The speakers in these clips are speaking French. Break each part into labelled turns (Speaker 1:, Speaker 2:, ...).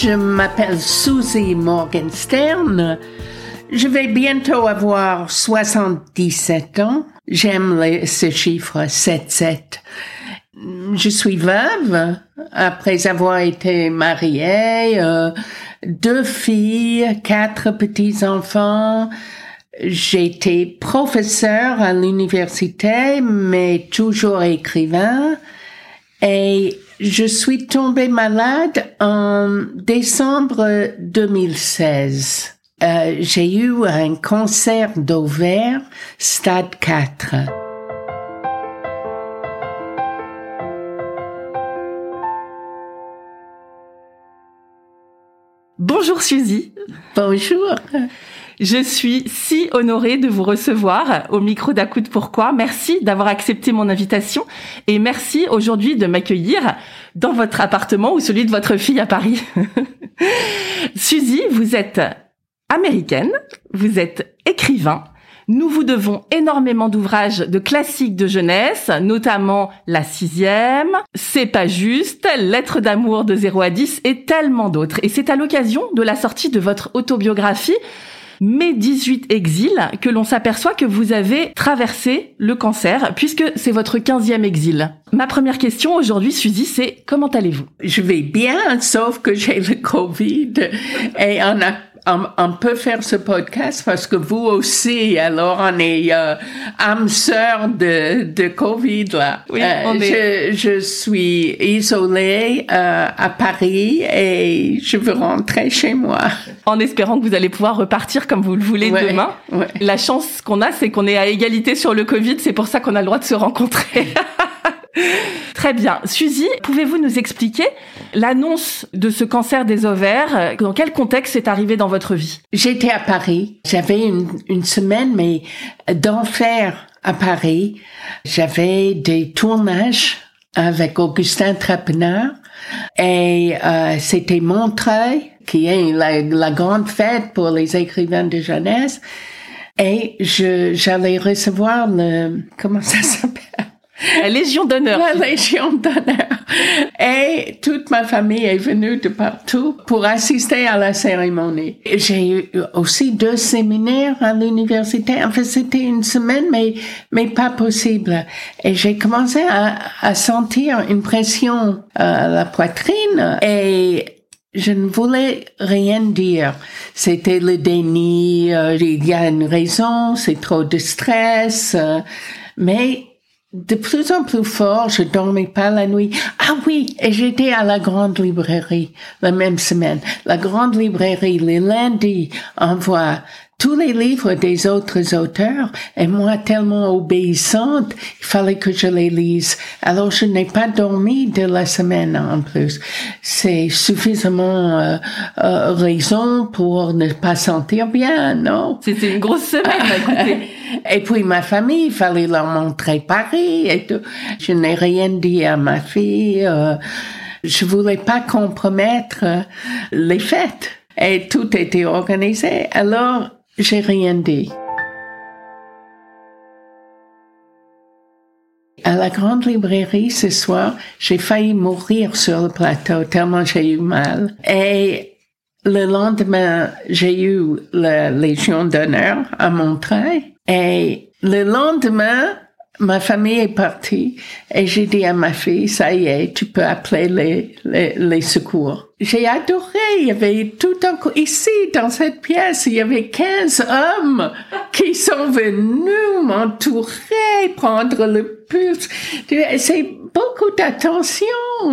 Speaker 1: Je m'appelle Susie Morgenstern. Je vais bientôt avoir 77 ans. J'aime ce chiffre 7-7. Je suis veuve après avoir été mariée, euh, deux filles, quatre petits-enfants. J'étais professeur à l'université, mais toujours écrivain. Et je suis tombée malade en décembre 2016. Euh, j'ai eu un cancer d'ovaire stade 4.
Speaker 2: Bonjour Suzy.
Speaker 1: Bonjour.
Speaker 2: Je suis si honorée de vous recevoir au micro d'Acoute Pourquoi. Merci d'avoir accepté mon invitation et merci aujourd'hui de m'accueillir dans votre appartement ou celui de votre fille à Paris. Suzy, vous êtes américaine, vous êtes écrivain, nous vous devons énormément d'ouvrages de classiques de jeunesse, notamment La sixième, C'est pas juste, Lettres d'amour de 0 à 10 et tellement d'autres. Et c'est à l'occasion de la sortie de votre autobiographie Mes 18 exils que l'on s'aperçoit que vous avez traversé le cancer puisque c'est votre 15e exil. Ma première question aujourd'hui, Suzy, c'est comment allez-vous?
Speaker 1: Je vais bien, sauf que j'ai le Covid et on a on, peut faire ce podcast parce que vous aussi, alors on est euh, âme sœur de, de Covid là.
Speaker 2: Oui, euh, on
Speaker 1: est... je, je, suis isolée euh, à Paris et je veux rentrer chez moi.
Speaker 2: En espérant que vous allez pouvoir repartir comme vous le voulez demain. La chance qu'on a, c'est qu'on est à égalité sur le Covid, c'est pour ça qu'on a le droit de se rencontrer. Très bien. Suzy, pouvez-vous nous expliquer l'annonce de ce cancer des ovaires? Dans quel contexte c'est arrivé dans votre vie?
Speaker 1: J'étais à Paris. J'avais une, une semaine, mais d'enfer à Paris. J'avais des tournages avec Augustin Trapenard et euh, c'était Montreuil qui est la, la, grande fête pour les écrivains de jeunesse et je j'allais recevoir le comment ça s'appelle?
Speaker 2: La Légion d'honneur.
Speaker 1: La Légion d'honneur. Et toute ma famille est venue de partout pour assister à la cérémonie. J'ai eu aussi deux séminaires à l'université. En fait, c'était une semaine, mais, mais pas possible. Et j'ai commencé à, à sentir une pression à la poitrine et je ne voulais rien dire. C'était le déni, euh, il y a une raison, c'est trop de stress, euh, mais de plus en plus fort, je dormais pas la nuit. Ah oui, et j'étais à la grande librairie la même semaine. La grande librairie, les lundis, envoie tous les livres des autres auteurs et moi tellement obéissante, il fallait que je les lise. Alors je n'ai pas dormi de la semaine en plus. C'est suffisamment euh, euh, raison pour ne pas sentir bien, non?
Speaker 2: C'était une grosse semaine, écoutez.
Speaker 1: et puis ma famille, il fallait leur montrer Paris et tout. Je n'ai rien dit à ma fille. Euh, je voulais pas compromettre les fêtes et tout était organisé. Alors, j'ai rien dit. À la grande librairie ce soir, j'ai failli mourir sur le plateau tellement j'ai eu mal. Et le lendemain, j'ai eu la Légion d'honneur à Montreuil. Et le lendemain, ma famille est partie et j'ai dit à ma fille, ça y est, tu peux appeler les, les, les secours. J'ai adoré, il y avait tout un coup, ici, dans cette pièce, il y avait 15 hommes qui sont venus m'entourer, prendre le pulse. C'est beaucoup d'attention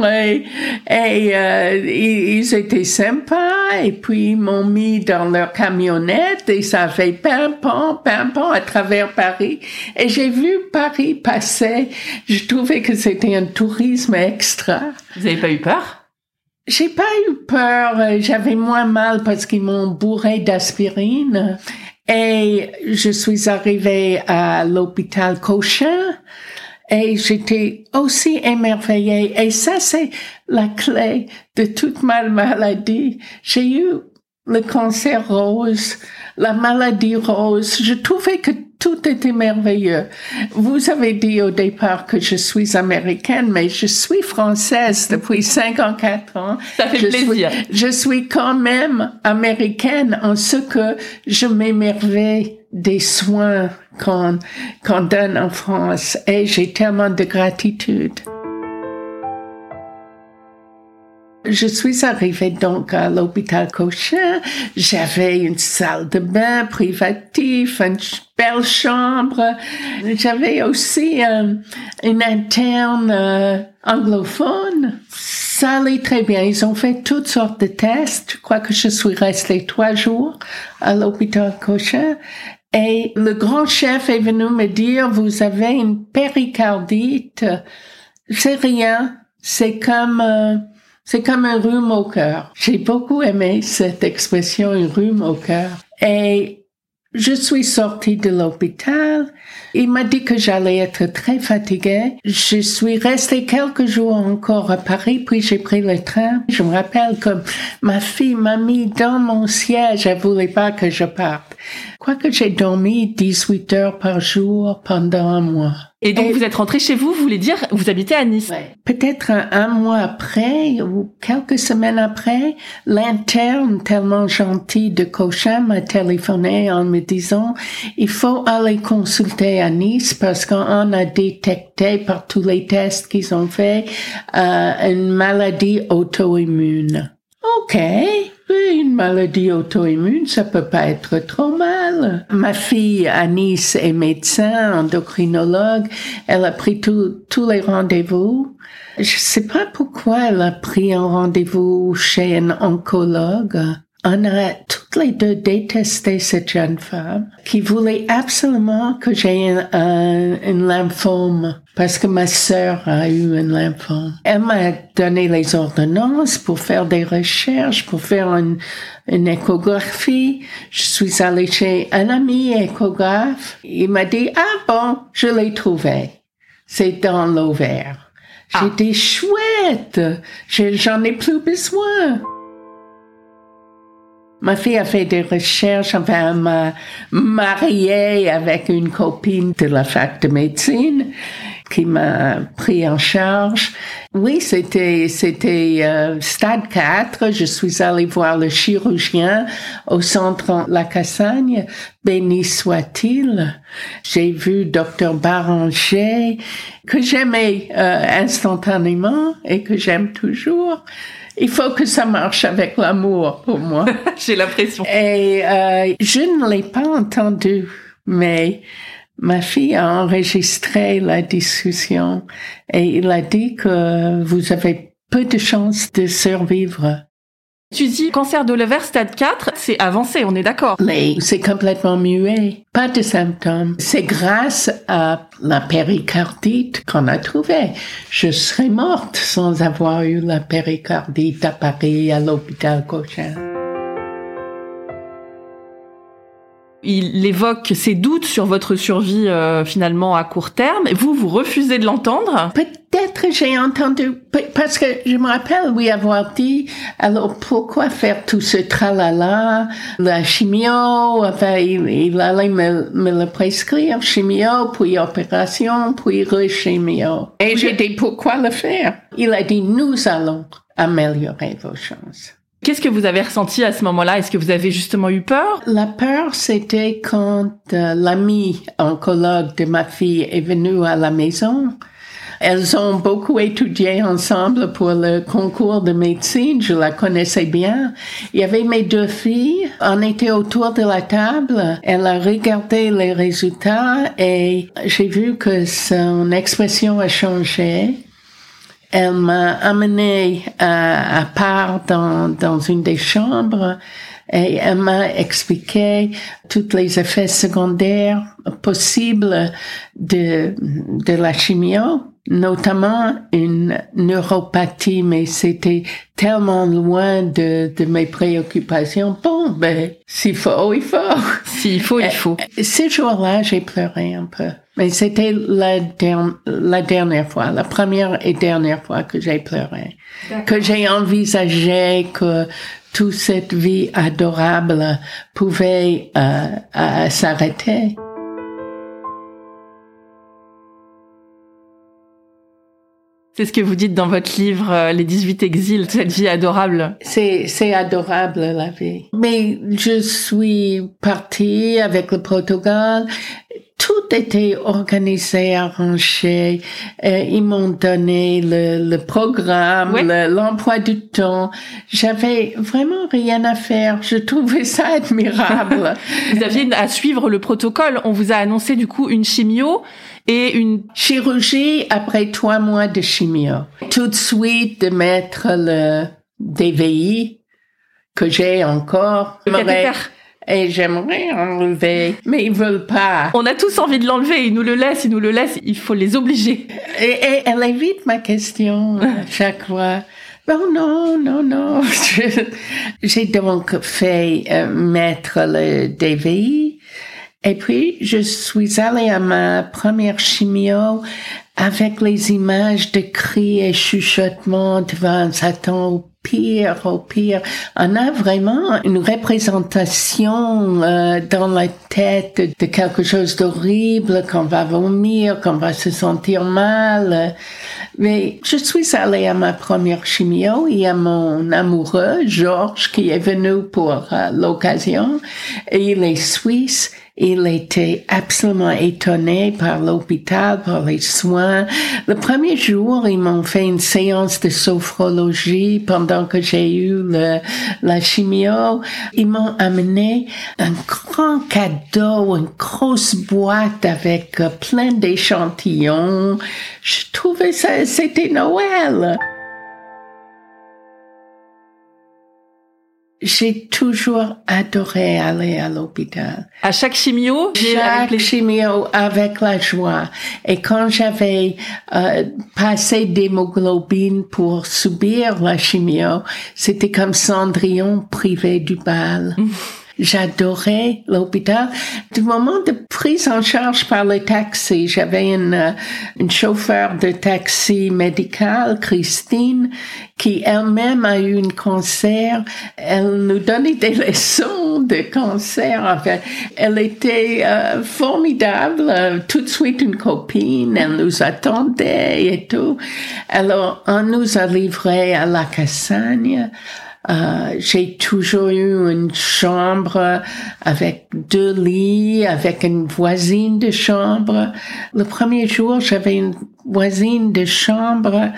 Speaker 1: et, et euh, ils étaient sympas et puis ils m'ont mis dans leur camionnette et ça fait pimpon, pimpon à travers Paris et j'ai vu Paris passer. Je trouvais que c'était un tourisme extra.
Speaker 2: Vous n'avez pas eu peur?
Speaker 1: J'ai pas eu peur, j'avais moins mal parce qu'ils m'ont bourré d'aspirine. Et je suis arrivée à l'hôpital Cochin et j'étais aussi émerveillée. Et ça, c'est la clé de toute ma maladie. J'ai eu le cancer rose, la maladie rose. Je trouvais que tout était merveilleux. Vous avez dit au départ que je suis américaine, mais je suis française depuis 54 ans.
Speaker 2: Ça fait
Speaker 1: je
Speaker 2: plaisir.
Speaker 1: Suis, je suis quand même américaine en ce que je m'émerveille des soins qu'on qu'on donne en France et j'ai tellement de gratitude. Je suis arrivée donc à l'hôpital Cochin. J'avais une salle de bain privative, une belle chambre. J'avais aussi euh, une interne euh, anglophone. Ça allait très bien. Ils ont fait toutes sortes de tests. Je crois que je suis restée trois jours à l'hôpital Cochin. Et le grand chef est venu me dire, vous avez une péricardite. C'est rien. C'est comme... Euh, c'est comme un rhume au cœur. J'ai beaucoup aimé cette expression, un rhume au cœur. Et je suis sortie de l'hôpital. Il m'a dit que j'allais être très fatiguée. Je suis restée quelques jours encore à Paris, puis j'ai pris le train. Je me rappelle que ma fille m'a mis dans mon siège. Elle voulait pas que je parte. Quoique j'ai dormi 18 heures par jour pendant un mois.
Speaker 2: Et donc, vous êtes rentré chez vous, vous voulez dire, vous habitez à Nice.
Speaker 1: Ouais. Peut-être un, un, mois après ou quelques semaines après, l'interne tellement gentil de Cochin m'a téléphoné en me disant, il faut aller consulter à Nice parce qu'on a détecté par tous les tests qu'ils ont fait euh, une maladie auto-immune. OK. Une maladie auto-immune, ça peut pas être trop mal. Ma fille Nice est médecin, endocrinologue. Elle a pris tous les rendez-vous. Je sais pas pourquoi elle a pris un rendez-vous chez un oncologue. On a toutes les deux détesté cette jeune femme qui voulait absolument que j'ai un, un, un, lymphome parce que ma sœur a eu un lymphome. Elle m'a donné les ordonnances pour faire des recherches, pour faire une, une échographie. Je suis allée chez un ami échographe. Il m'a dit, ah bon, je l'ai trouvé. C'est dans l'ovaire. Ah. J'ai dit, chouette, j'en ai plus besoin. Ma fille a fait des recherches, enfin, m'a mariée avec une copine de la fac de médecine qui m'a pris en charge. Oui, c'était c'était euh, stade 4. Je suis allée voir le chirurgien au centre La Cassagne. Béni soit-il. J'ai vu docteur Baranger que j'aimais euh, instantanément et que j'aime toujours il faut que ça marche avec l'amour pour moi.
Speaker 2: J'ai l'impression.
Speaker 1: Et euh, je ne l'ai pas entendu, mais ma fille a enregistré la discussion et il a dit que vous avez peu de chances de survivre.
Speaker 2: Tu dis cancer de l'ovaire stade 4, c'est avancé, on est d'accord.
Speaker 1: Mais c'est complètement muet, pas de symptômes. C'est grâce à la péricardite qu'on a trouvé. Je serais morte sans avoir eu la péricardite à Paris, à l'hôpital Cochin.
Speaker 2: Il évoque ses doutes sur votre survie euh, finalement à court terme. Vous, vous refusez de l'entendre?
Speaker 1: Peut-être j'ai entendu, parce que je me rappelle lui avoir dit, alors pourquoi faire tout ce tralala, la chimio, enfin il, il allait me, me, le prescrire, chimio, puis opération, puis re-chimio. Et j'ai dit, pourquoi le faire? Il a dit, nous allons améliorer vos chances.
Speaker 2: Qu'est-ce que vous avez ressenti à ce moment-là? Est-ce que vous avez justement eu peur?
Speaker 1: La peur, c'était quand euh, l'ami oncologue de ma fille est venu à la maison. Elles ont beaucoup étudié ensemble pour le concours de médecine. Je la connaissais bien. Il y avait mes deux filles. On était autour de la table. Elle a regardé les résultats et j'ai vu que son expression a changé elle m'a amené à, à part dans, dans une des chambres et elle m'a expliqué tous les effets secondaires possibles de, de la chimio. notamment une neuropathie, mais c'était tellement loin de, de mes préoccupations. Bon, ben, s'il faut, il faut.
Speaker 2: S'il faut, il faut.
Speaker 1: Ces jours-là, j'ai pleuré un peu. Mais c'était la, la dernière fois, la première et dernière fois que j'ai pleuré. Que j'ai envisagé que toute cette vie adorable pouvait euh, euh, s'arrêter.
Speaker 2: C'est ce que vous dites dans votre livre euh, Les 18 exils, cette vie adorable.
Speaker 1: C'est, c'est adorable la vie. Mais je suis partie avec le Portugal. Tout était organisé, arrangé. Euh, ils m'ont donné le, le programme, l'emploi du temps. J'avais vraiment rien à faire. Je trouvais ça admirable.
Speaker 2: vous aviez à suivre le protocole. On vous a annoncé du coup une chimio et une
Speaker 1: chirurgie après trois mois de chimio. Tout de suite de mettre le DVI que j'ai encore. Et j'aimerais enlever, mais ils veulent pas.
Speaker 2: On a tous envie de l'enlever, ils nous le laissent, ils nous le laissent, il faut les obliger.
Speaker 1: Et, et elle évite ma question chaque fois. Bon, non, non, non. J'ai donc fait euh, mettre le DVI et puis, je suis allée à ma première chimio avec les images de cris et chuchotements devant Satan pire, au pire. On a vraiment une représentation euh, dans la tête de quelque chose d'horrible, qu'on va vomir, qu'on va se sentir mal. Mais je suis allée à ma première chimio. Y a mon amoureux, Georges, qui est venu pour euh, l'occasion. Et il est suisse. Il était absolument étonné par l'hôpital, par les soins. Le premier jour, ils m'ont fait une séance de sophrologie pendant que j'ai eu le, la chimio. Ils m'ont amené un grand cadeau, une grosse boîte avec euh, plein d'échantillons. Je trouvais ça, c'était Noël. J'ai toujours adoré aller à l'hôpital.
Speaker 2: À chaque chimio
Speaker 1: Chaque avec chimio avec la joie. Et quand j'avais euh, passé d'hémoglobine pour subir la chimio, c'était comme Cendrillon privé du bal. J'adorais l'hôpital. Du moment de prise en charge par le taxi, j'avais une, euh, une chauffeur de taxi médical, Christine, qui elle-même a eu un cancer. Elle nous donnait des leçons de cancer. Enfin, elle était euh, formidable, euh, tout de suite une copine. Elle nous attendait et tout. Alors, on nous a livrés à la Cassagne. Euh, j'ai toujours eu une chambre avec deux lits, avec une voisine de chambre. Le premier jour, j'avais une voisine de chambre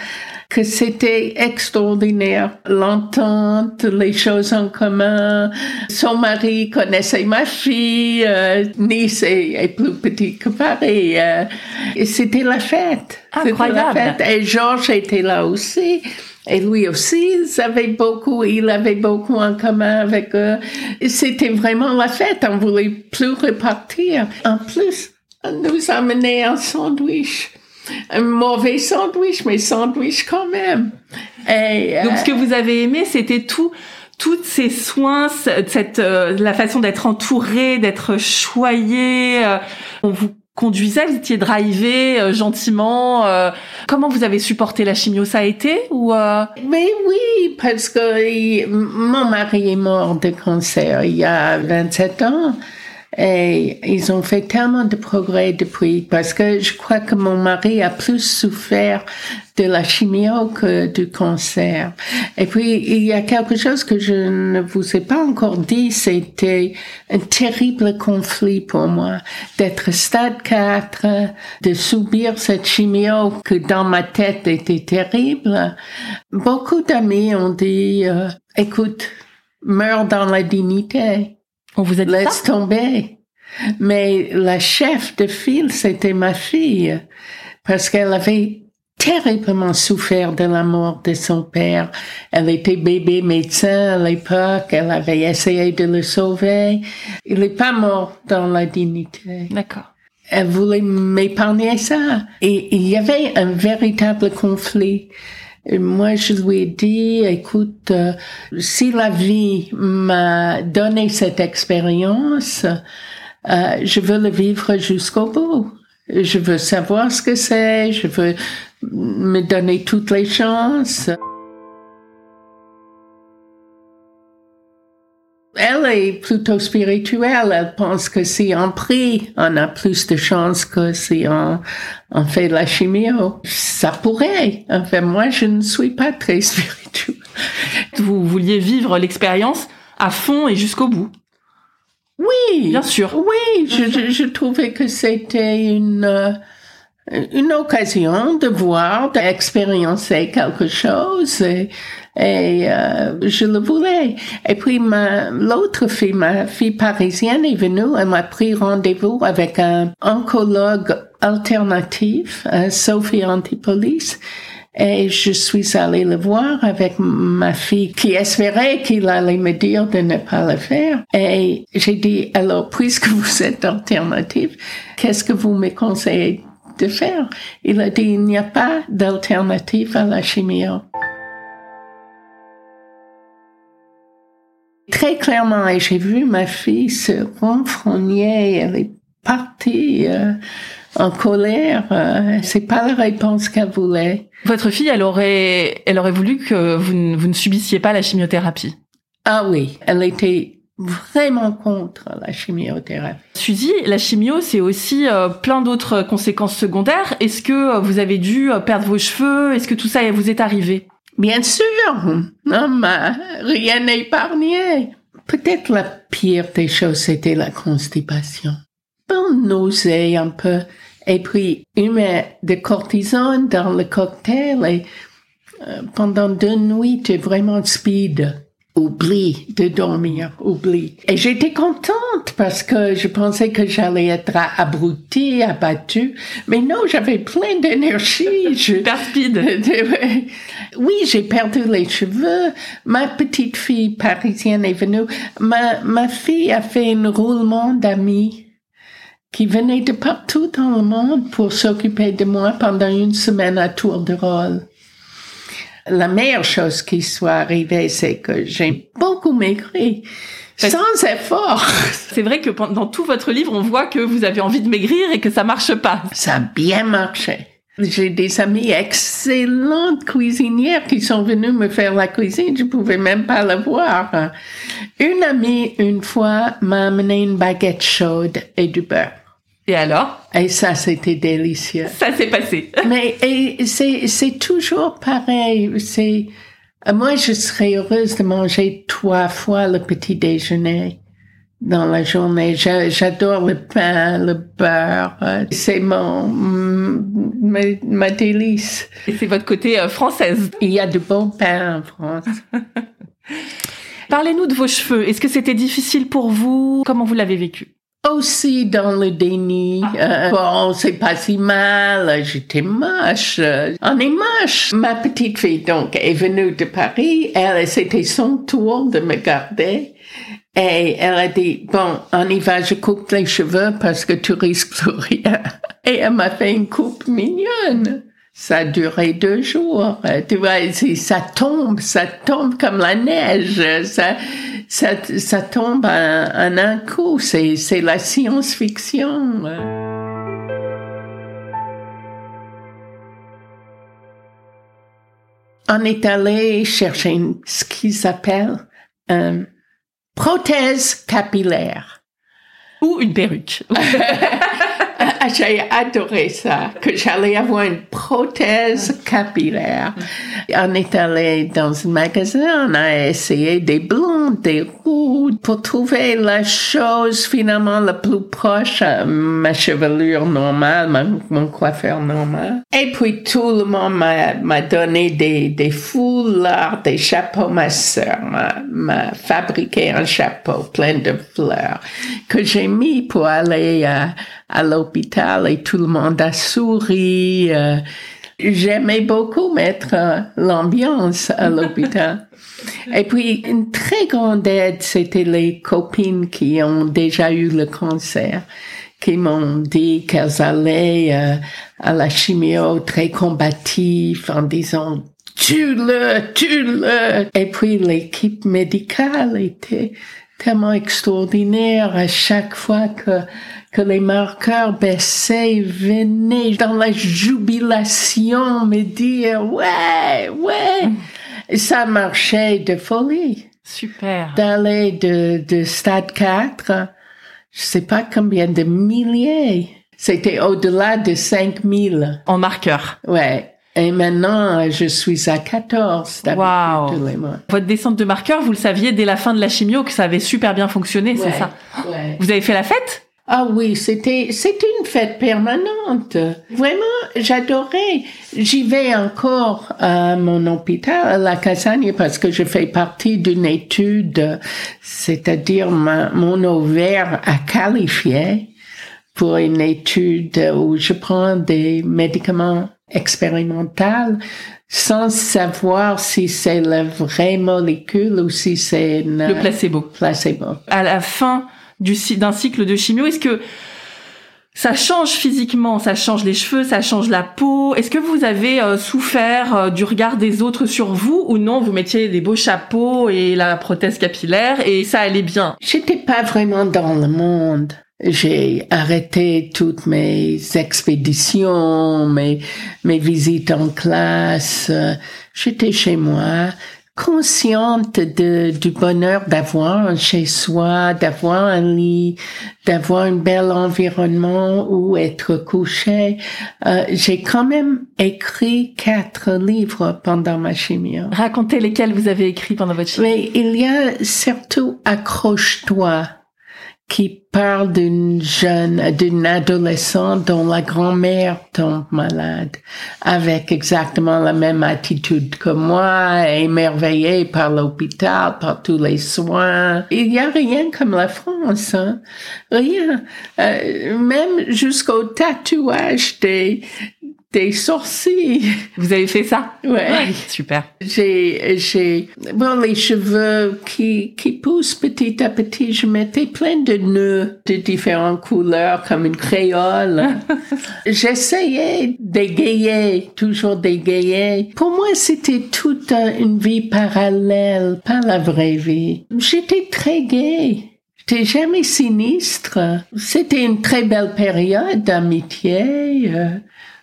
Speaker 1: que c'était extraordinaire. L'entente, les choses en commun. Son mari connaissait ma fille. Euh, nice est, plus petit que Paris. Euh, et c'était la fête.
Speaker 2: Incroyable.
Speaker 1: La fête. Et Georges était là aussi. Et lui aussi, il avait beaucoup, il avait beaucoup en commun avec eux. C'était vraiment la fête. On voulait plus repartir. En plus, on nous amenait un sandwich. Un mauvais sandwich, mais sandwich quand même.
Speaker 2: Et, Donc, ce que vous avez aimé, c'était tout, toutes ces soins, cette, euh, la façon d'être entouré, d'être choyé. Euh, on vous conduisait, vous étiez drivé euh, gentiment. Euh, comment vous avez supporté la chimio? Ça a été ou euh?
Speaker 1: Mais oui, parce que mon mari est mort de cancer il y a 27 ans. Et ils ont fait tellement de progrès depuis parce que je crois que mon mari a plus souffert de la chimio que du cancer. Et puis, il y a quelque chose que je ne vous ai pas encore dit, c'était un terrible conflit pour moi d'être stade 4, de subir cette chimio que dans ma tête était terrible. Beaucoup d'amis ont dit, euh, écoute, meurs dans la dignité.
Speaker 2: On vous a dit
Speaker 1: Laisse tomber. Mais la chef de file, c'était ma fille, parce qu'elle avait terriblement souffert de la mort de son père. Elle était bébé médecin à l'époque, elle avait essayé de le sauver. Il n'est pas mort dans la dignité.
Speaker 2: D'accord.
Speaker 1: elle voulait m'épargner ça. Et il y avait un véritable conflit. Moi, je lui ai dit, écoute, euh, si la vie m'a donné cette expérience, euh, je veux le vivre jusqu'au bout. Je veux savoir ce que c'est, je veux me donner toutes les chances. Elle est plutôt spirituelle. Elle pense que si on prie, on a plus de chances que si on, on fait la chimio. Ça pourrait. Enfin, moi, je ne suis pas très spirituelle.
Speaker 2: Vous vouliez vivre l'expérience à fond et jusqu'au bout.
Speaker 1: Oui.
Speaker 2: Bien sûr.
Speaker 1: Oui, je, je, trouvais que c'était une, une occasion de voir, d'expériencer quelque chose et, et euh, je le voulais. Et puis ma, l'autre fille, ma fille parisienne est venue, elle m'a pris rendez-vous avec un oncologue alternatif, Sophie Antipolis, et je suis allée le voir avec ma fille qui espérait qu'il allait me dire de ne pas le faire. Et j'ai dit, alors, puisque vous êtes alternative, qu'est-ce que vous me conseillez de faire? Il a dit, il n'y a pas d'alternative à la chimio. Très clairement, et j'ai vu ma fille se renfrogner, elle est partie euh, en colère. Euh, c'est pas la réponse qu'elle voulait.
Speaker 2: Votre fille, elle aurait, elle aurait voulu que vous ne, vous ne subissiez pas la chimiothérapie.
Speaker 1: Ah oui, elle était vraiment contre la chimiothérapie.
Speaker 2: Suzy, la chimio, c'est aussi euh, plein d'autres conséquences secondaires. Est-ce que euh, vous avez dû perdre vos cheveux? Est-ce que tout ça vous est arrivé?
Speaker 1: Bien sûr, rien épargné. Peut-être la pire des choses, c'était la constipation. Bon, nausée un peu. Et puis, met de cortisone dans le cocktail et euh, pendant deux nuits, tu es vraiment speed. Oublie de dormir, oublie. Et j'étais contente parce que je pensais que j'allais être abrutie, abattue. Mais non, j'avais plein d'énergie.
Speaker 2: Speed.
Speaker 1: oui, j'ai perdu les cheveux. Ma petite fille parisienne est venue. Ma, ma fille a fait un roulement d'amis qui venait de partout dans le monde pour s'occuper de moi pendant une semaine à tour de rôle. La meilleure chose qui soit arrivée, c'est que j'ai beaucoup maigri. Sans effort.
Speaker 2: C'est vrai que dans tout votre livre, on voit que vous avez envie de maigrir et que ça marche pas.
Speaker 1: Ça a bien marché. J'ai des amis excellentes cuisinières qui sont venues me faire la cuisine. Je pouvais même pas la voir. Une amie, une fois, m'a amené une baguette chaude et du beurre.
Speaker 2: Et alors?
Speaker 1: Et ça, c'était délicieux.
Speaker 2: Ça s'est passé.
Speaker 1: Mais c'est c'est toujours pareil. C'est moi, je serais heureuse de manger trois fois le petit déjeuner dans la journée. J'adore le pain, le beurre. C'est mon ma, ma, délice.
Speaker 2: Et c'est votre côté euh, française.
Speaker 1: Il y a de bons pains en France.
Speaker 2: Parlez-nous de vos cheveux. Est-ce que c'était difficile pour vous? Comment vous l'avez vécu?
Speaker 1: Aussi dans le déni. Euh, bon, c'est pas si mal, j'étais moche. On est moche. Ma petite fille, donc, est venue de Paris. Elle, c'était son tour de me garder. Et elle a dit, bon, on y va, je coupe les cheveux parce que tu risques plus rien. Et elle m'a fait une coupe mignonne. Ça a duré deux jours. Tu vois, ça tombe, ça tombe comme la neige. Ça, ça, ça tombe en, un coup. C'est, c'est la science-fiction. On est allé chercher ce qui s'appelle une prothèse capillaire.
Speaker 2: Ou une perruque.
Speaker 1: J'ai adoré ça, que j'allais avoir une prothèse capillaire. On est allé dans un magasin, on a essayé des blondes, des roux, pour trouver la chose finalement la plus proche à ma chevelure normale, mon coiffeur normal. Et puis tout le monde m'a donné des, foulards, des chapeaux. Ma sœur m'a fabriqué un chapeau plein de fleurs que j'ai mis pour aller à, à et tout le monde a souri. Euh, J'aimais beaucoup mettre euh, l'ambiance à l'hôpital. Et puis, une très grande aide, c'était les copines qui ont déjà eu le cancer, qui m'ont dit qu'elles allaient euh, à la chimio très combatif en disant tue-le, tue-le. Et puis l'équipe médicale était tellement extraordinaire à chaque fois que que les marqueurs baissaient, venaient dans la jubilation me dire ouais, ouais. Et ça marchait de folie.
Speaker 2: Super.
Speaker 1: D'aller de, de stade 4, je sais pas combien de milliers. C'était au-delà de 5000.
Speaker 2: En marqueur.
Speaker 1: Ouais. Et maintenant, je suis à 14
Speaker 2: Wow.
Speaker 1: tous les mois.
Speaker 2: Votre descente de marqueur, vous le saviez dès la fin de la chimio que ça avait super bien fonctionné, c'est ça
Speaker 1: ouais.
Speaker 2: Vous avez fait la fête
Speaker 1: Ah oui, c'était c'était une fête permanente. Vraiment, j'adorais. J'y vais encore à mon hôpital, à la Casagne, parce que je fais partie d'une étude, c'est-à-dire mon ovaire a qualifié pour une étude où je prends des médicaments expérimentaux sans savoir si c'est la vraie molécule ou si c'est
Speaker 2: Le placebo.
Speaker 1: placebo.
Speaker 2: À la fin du d'un cycle de chimio, est-ce que ça change physiquement, ça change les cheveux, ça change la peau? Est-ce que vous avez euh, souffert euh, du regard des autres sur vous ou non? Vous mettiez des beaux chapeaux et la prothèse capillaire et ça allait bien?
Speaker 1: J'étais pas vraiment dans le monde. J'ai arrêté toutes mes expéditions, mes, mes visites en classe. J'étais chez moi, consciente de, du bonheur d'avoir un chez soi, d'avoir un lit, d'avoir un bel environnement où être couché. Euh, J'ai quand même écrit quatre livres pendant ma chimio.
Speaker 2: Racontez lesquels vous avez écrit pendant votre chimio.
Speaker 1: Mais il y a surtout Accroche-toi qui parle d'une jeune, d'une adolescente dont la grand-mère tombe malade avec exactement la même attitude que moi, émerveillée par l'hôpital, par tous les soins. Il n'y a rien comme la France, hein? Rien. Euh, même jusqu'au tatouage des, des sourcils.
Speaker 2: Vous avez fait ça?
Speaker 1: Ouais.
Speaker 2: Super.
Speaker 1: J'ai, j'ai, bon, les cheveux qui, qui poussent petit à petit, je mettais plein de nœuds de différentes couleurs, comme une créole. J'essayais d'égayer, toujours d'égayer. Pour moi, c'était toute euh, une vie parallèle, pas la vraie vie. J'étais très gay. J'étais jamais sinistre. C'était une très belle période d'amitié.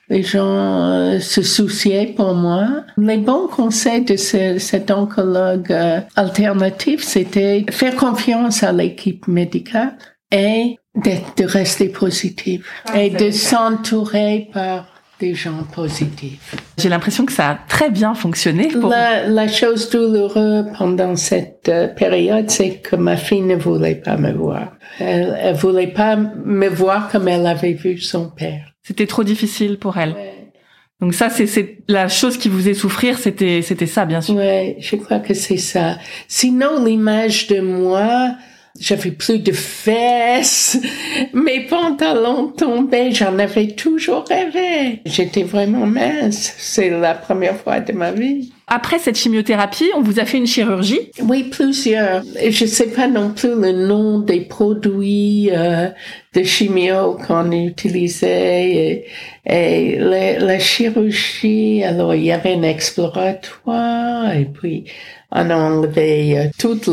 Speaker 1: Les gens euh, se souciaient pour moi. Les bons conseils de ce- cet oncologue euh, alternatif, c'était faire confiance à l'équipe médicale et de rester positif et de s'entourer par des gens positifs.
Speaker 2: J'ai l'impression que ça a très bien fonctionné pour
Speaker 1: La, la chose douloureuse pendant cette euh, période, c'est que ma fille ne voulait pas me voir. Elle, elle voulait pas me voir comme elle avait vu son père.
Speaker 2: C'était trop difficile pour elle. Donc ça, c'est c'est la chose qui vous faisait souffrir, c'était c'était ça, bien sûr.
Speaker 1: Ouais, je crois que c'est ça. Sinon, l'image de moi, j'avais plus de fesses, mes pantalons tombaient, j'en avais toujours rêvé. J'étais vraiment mince. C'est la première fois de ma vie.
Speaker 2: Après cette chimiothérapie, on vous a fait une chirurgie.
Speaker 1: Oui, plusieurs. Je sais pas non plus le nom des produits euh, de chimio qu'on utilisait. Et, et la, la chirurgie, alors il y avait un exploratoire et puis on a enlevé euh, toute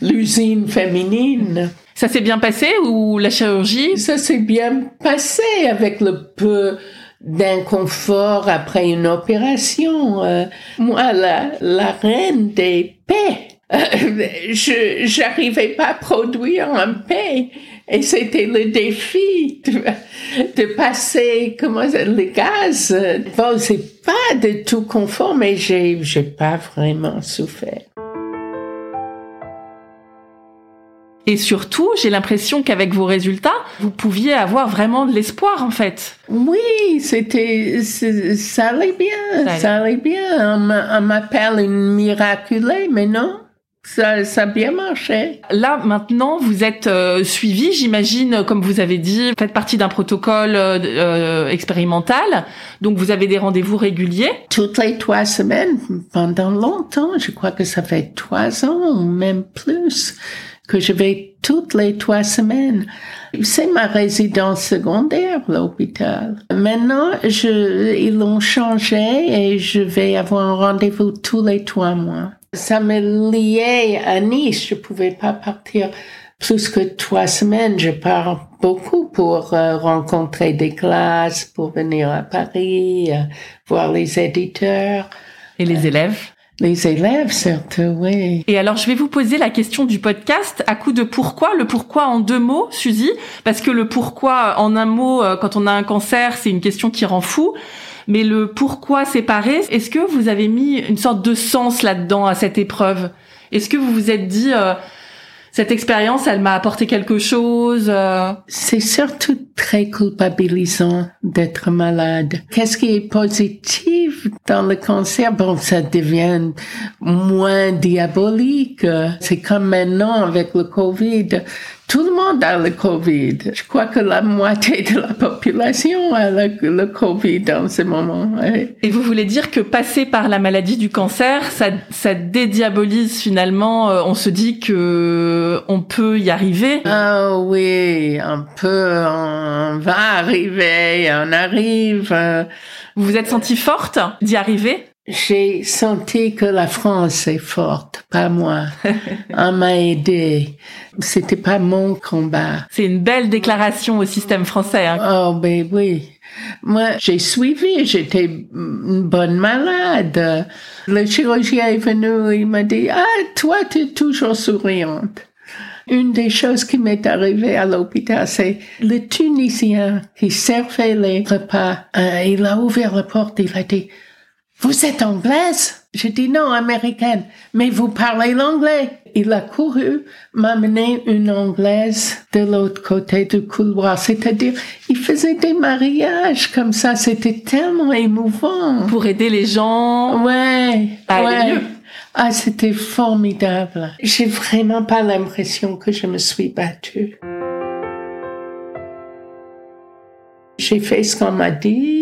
Speaker 1: l'usine féminine.
Speaker 2: Ça s'est bien passé ou la chirurgie?
Speaker 1: Ça s'est bien passé avec le peu d'inconfort après une opération. Euh, moi, la, la reine des paix, euh, je j'arrivais pas à produire un paix. Et c'était le défi de, de passer, comment les gaz. Bon, c'est pas de tout confort, mais j'ai pas vraiment souffert.
Speaker 2: Et surtout, j'ai l'impression qu'avec vos résultats, vous pouviez avoir vraiment de l'espoir en fait.
Speaker 1: Oui, c'était, ça allait bien,
Speaker 2: Ça allait.
Speaker 1: ça allait bien. On m'a- on m'appelle une miraculée, mais non, ça, ça a bien marché.
Speaker 2: Là maintenant, vous êtes euh, suivi, j'imagine, comme vous avez dit, vous faites partie d'un protocole euh, euh, expérimental, donc vous avez des rendez-vous réguliers.
Speaker 1: Toutes les trois semaines, pendant longtemps, je crois que ça fait trois ans même plus, que je vais toutes les trois semaines. C'est ma résidence secondaire, l'hôpital. Maintenant, je, ils l'ont changé et je vais avoir un rendez-vous tous les trois mois. Ça me liait à Nice. Je pouvais pas partir plus que trois semaines. Je pars beaucoup pour euh, rencontrer des classes, pour venir à Paris, euh, voir les éditeurs.
Speaker 2: Et les élèves?
Speaker 1: Les élèves, oui.
Speaker 2: Et alors, je vais vous poser la question du podcast à coup de pourquoi. Le pourquoi en deux mots, Suzy, parce que le pourquoi en un mot, euh, quand on a un cancer, c'est une question qui rend fou. Mais le pourquoi séparé, est-ce que vous avez mis une sorte de sens là-dedans à cette épreuve? Est-ce que vous vous êtes dit, euh, cette expérience, elle m'a apporté quelque chose euh?
Speaker 1: C'est surtout très culpabilisant d'être malade. Qu'est-ce qui est positif dans le cancer? Bon, ça devient moins diabolique. C'est comme maintenant avec le Covid. Tout le monde a le Covid. Je crois que la moitié de la population a le, Covid en ce moment.
Speaker 2: Et vous voulez dire que passer par la maladie du cancer, ça, ça dédiabolise finalement. Euh, on se dit que on peut y arriver?
Speaker 1: Ah oui, on peut, on va arriver, on arrive.
Speaker 2: Vous vous êtes sentie forte d'y arriver?
Speaker 1: J'ai senti que la France est forte, pas moi. On m'a aidé. C'était pas mon combat.
Speaker 2: C'est une belle déclaration au système français. Hein.
Speaker 1: Oh, ben oui. Moi, j'ai suivi, j'étais une bonne malade. Le chirurgien est venu, il m'a dit, ah, toi, tu es toujours souriante. Une des choses qui m'est arrivée à l'hôpital, c'est le Tunisien qui servait les repas. Euh, il a ouvert la porte, il a dit, vous êtes anglaise? J'ai dit non, américaine. Mais vous parlez l'anglais. Il a couru m'amener une anglaise de l'autre côté du couloir. C'est-à-dire, il faisait des mariages comme ça. C'était tellement émouvant.
Speaker 2: Pour aider les gens.
Speaker 1: Ouais. ouais. Ah, c'était formidable. J'ai vraiment pas l'impression que je me suis battue. J'ai fait ce qu'on m'a dit,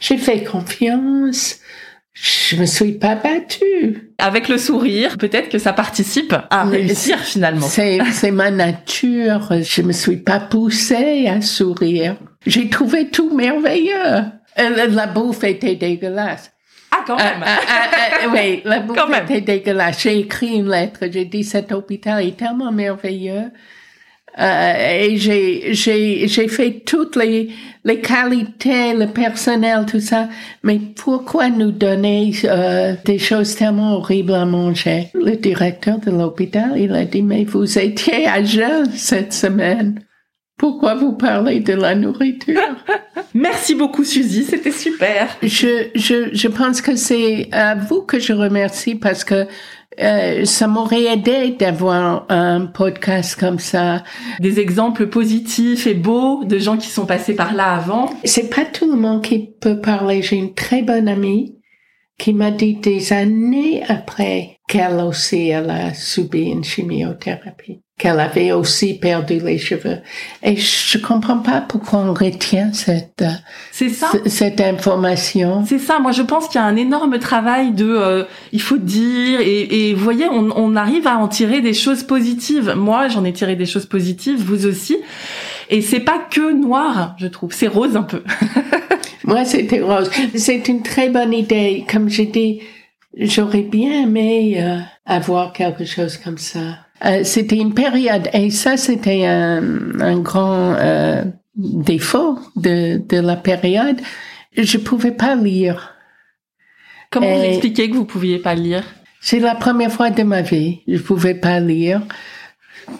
Speaker 1: j'ai fait confiance. Je me suis pas battue.
Speaker 2: Avec le sourire, peut-être que ça participe à réussir finalement.
Speaker 1: C'est, ma nature. Je me suis pas poussée à sourire. J'ai trouvé tout merveilleux. Euh, la bouffe était dégueulasse.
Speaker 2: Ah, quand même.
Speaker 1: Ah, ah, ah, oui, la bouffe était dégueulasse. J'ai écrit une lettre. J'ai dit, cet hôpital est tellement merveilleux. Euh, et j'ai j'ai j'ai fait toutes les les qualités, le personnel, tout ça. Mais pourquoi nous donner euh, des choses tellement horribles à manger? Le directeur de l'hôpital, il a dit mais vous étiez à jeun cette semaine. Pourquoi vous parlez de la nourriture?
Speaker 2: Merci beaucoup Suzy, c'était super.
Speaker 1: Je je je pense que c'est à vous que je remercie parce que euh, ça m'aurait aidé d'avoir un podcast comme ça.
Speaker 2: Des exemples positifs et beaux de gens qui sont passés par là avant.
Speaker 1: C'est pas tout le monde qui peut parler. J'ai une très bonne amie qui m'a dit des années après qu'elle aussi elle a subi une chimiothérapie qu'elle avait aussi perdu les cheveux. Et je comprends pas pourquoi on retient cette,
Speaker 2: ça.
Speaker 1: cette information.
Speaker 2: C'est ça. Moi, je pense qu'il y a un énorme travail de, euh, il faut dire, et, et vous voyez, on, on, arrive à en tirer des choses positives. Moi, j'en ai tiré des choses positives, vous aussi. Et c'est pas que noir, je trouve. C'est rose un peu.
Speaker 1: Moi, c'était rose. C'est une très bonne idée. Comme j'ai dit, j'aurais bien aimé euh, avoir quelque chose comme ça. Euh, c'était une période, et ça c'était un, un grand euh, défaut de, de la période. Je pouvais pas lire.
Speaker 2: Comment vous expliquez que vous pouviez pas lire?
Speaker 1: C'est la première fois de ma vie, je pouvais pas lire.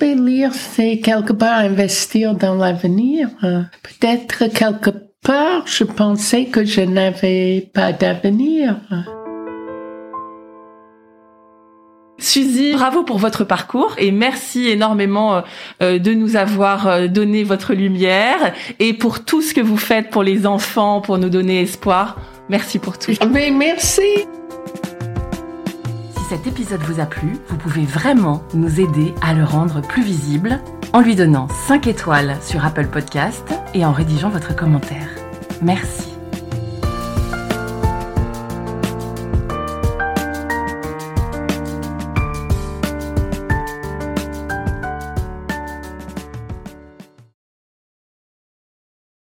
Speaker 1: Mais lire, c'est quelque part investir dans l'avenir. Peut-être quelque part, je pensais que je n'avais pas d'avenir.
Speaker 2: Suzy, bravo pour votre parcours et merci énormément euh, euh, de nous avoir euh, donné votre lumière et pour tout ce que vous faites pour les enfants, pour nous donner espoir. Merci pour tout.
Speaker 1: Mais merci.
Speaker 2: Si cet épisode vous a plu, vous pouvez vraiment nous aider à le rendre plus visible en lui donnant 5 étoiles sur Apple Podcast et en rédigeant votre commentaire. Merci.